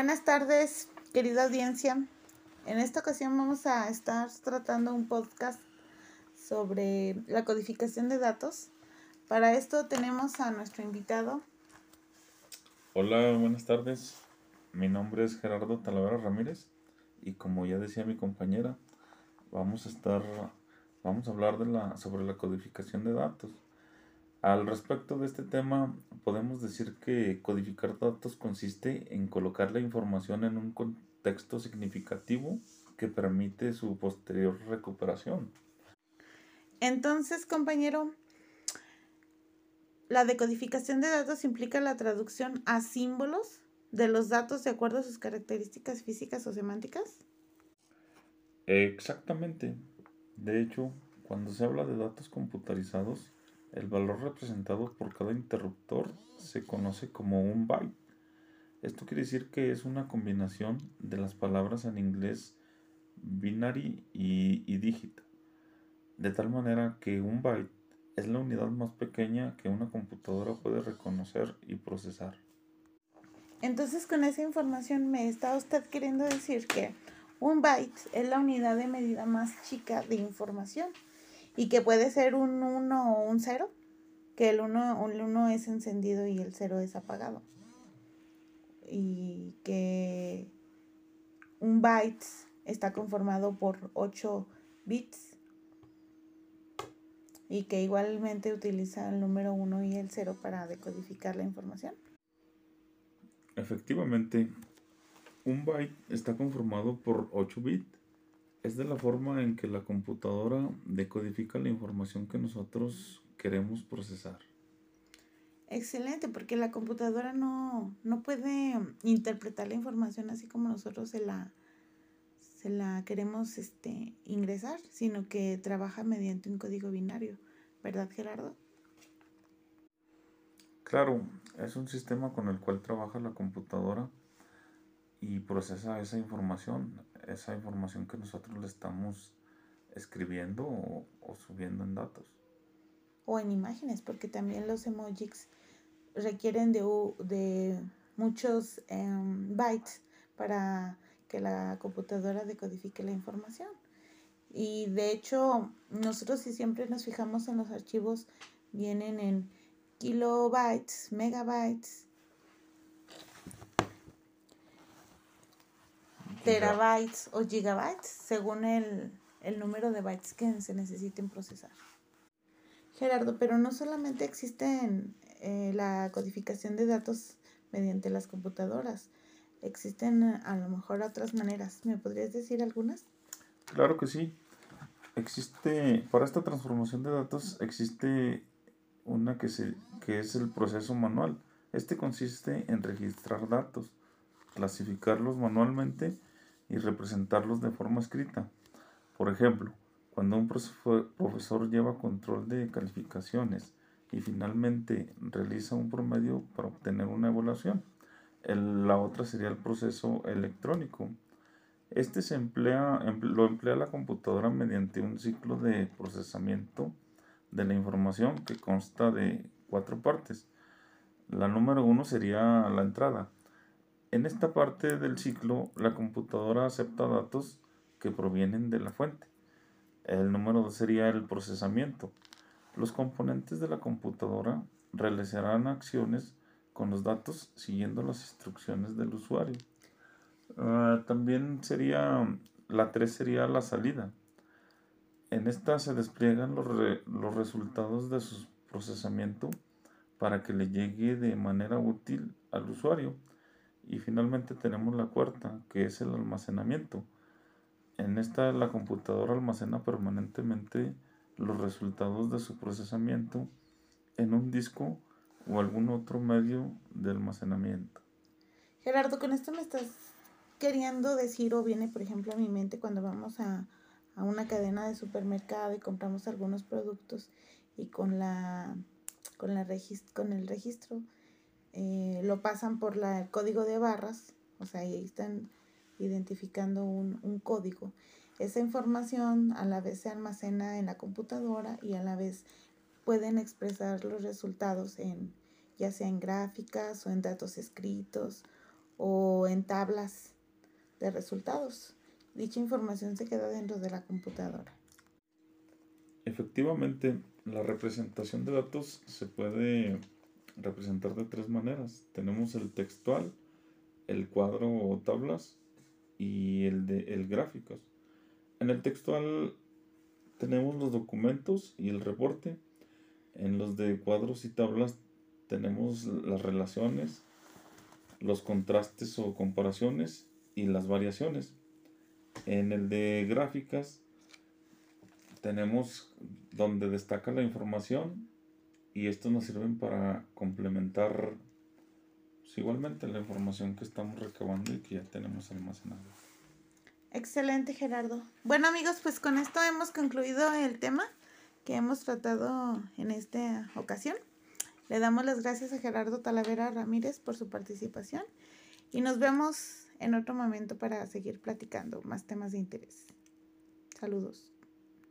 Buenas tardes, querida audiencia. En esta ocasión vamos a estar tratando un podcast sobre la codificación de datos. Para esto tenemos a nuestro invitado. Hola, buenas tardes. Mi nombre es Gerardo Talavera Ramírez y como ya decía mi compañera, vamos a estar vamos a hablar de la sobre la codificación de datos. Al respecto de este tema, podemos decir que codificar datos consiste en colocar la información en un contexto significativo que permite su posterior recuperación. Entonces, compañero, la decodificación de datos implica la traducción a símbolos de los datos de acuerdo a sus características físicas o semánticas. Exactamente. De hecho, cuando se habla de datos computarizados, el valor representado por cada interruptor se conoce como un byte. Esto quiere decir que es una combinación de las palabras en inglés binary y, y digit. De tal manera que un byte es la unidad más pequeña que una computadora puede reconocer y procesar. Entonces con esa información me está usted queriendo decir que un byte es la unidad de medida más chica de información y que puede ser un 1 o un 0, que el 1 el uno es encendido y el 0 es apagado. Y que un byte está conformado por 8 bits y que igualmente utiliza el número 1 y el 0 para decodificar la información. Efectivamente, un byte está conformado por 8 bits es de la forma en que la computadora decodifica la información que nosotros queremos procesar. Excelente, porque la computadora no, puede interpretar la información así como nosotros se la, se la queremos este, ingresar, sino que trabaja mediante un código binario, ¿verdad Gerardo? Claro, es un sistema con el cual trabaja la computadora y procesa esa información esa información que nosotros le estamos escribiendo o, subiendo en datos. O en imágenes, porque también los emojis requieren de, de muchos em, bytes para que la computadora decodifique la información. Y de hecho, nosotros si siempre nos fijamos en los archivos, vienen en kilobytes, megabytes, terabytes o gigabytes según el, número de bytes que se necesiten procesar. Gerardo, pero no solamente existe eh, la codificación de datos mediante las computadoras, existen a lo mejor otras maneras. ¿Me podrías decir algunas? Claro que sí. Existe, para esta transformación de datos existe una que, se, que es el proceso manual. Este consiste en registrar datos, clasificarlos manualmente y representarlos de forma escrita. Por ejemplo, cuando un profesor lleva control de calificaciones y finalmente realiza un promedio para obtener una evaluación. la otra sería el proceso electrónico. Este se emplea, lo emplea la computadora mediante un ciclo de procesamiento de la información que consta de cuatro partes. La número uno sería la entrada, en esta parte del ciclo, la computadora acepta datos que provienen de la fuente. El número 2 sería el procesamiento. Los componentes de la computadora realizarán acciones con los datos siguiendo las instrucciones del usuario. Ah, también sería, la 3 sería la salida. En esta se despliegan los, los resultados de su procesamiento para que le llegue de manera útil al usuario. Y finalmente tenemos la cuarta, que es el almacenamiento. En esta la computadora almacena permanentemente los resultados de su procesamiento en un disco o algún otro medio de almacenamiento. Gerardo, con esto me estás queriendo decir o viene por ejemplo a mi mente cuando vamos a, a una cadena de supermercado y compramos algunos productos y con la con la con el registro eh, lo pasan por la, el código de barras, o sea, ahí están identificando un, un código. Esa información a la vez se almacena en la computadora y a la vez pueden expresar los resultados en ya sea en gráficas o en datos escritos o en tablas de resultados. Dicha información se queda dentro de la computadora. Efectivamente, la representación de datos se puede representar de tres maneras. Tenemos el textual, el cuadro o tablas y el de el gráficos. En el textual tenemos los documentos y el reporte. En los de cuadros y tablas tenemos las relaciones, los contrastes o comparaciones y las variaciones. En el de gráficas tenemos donde destaca la información y estos nos sirven para complementar pues, igualmente la información que estamos recabando y que ya tenemos almacenada. Excelente, Gerardo. Bueno, amigos, pues con esto hemos concluido el tema que hemos tratado en esta ocasión. Le damos las gracias a Gerardo Talavera Ramírez por su participación y nos vemos en otro momento para seguir platicando más temas de interés. Saludos.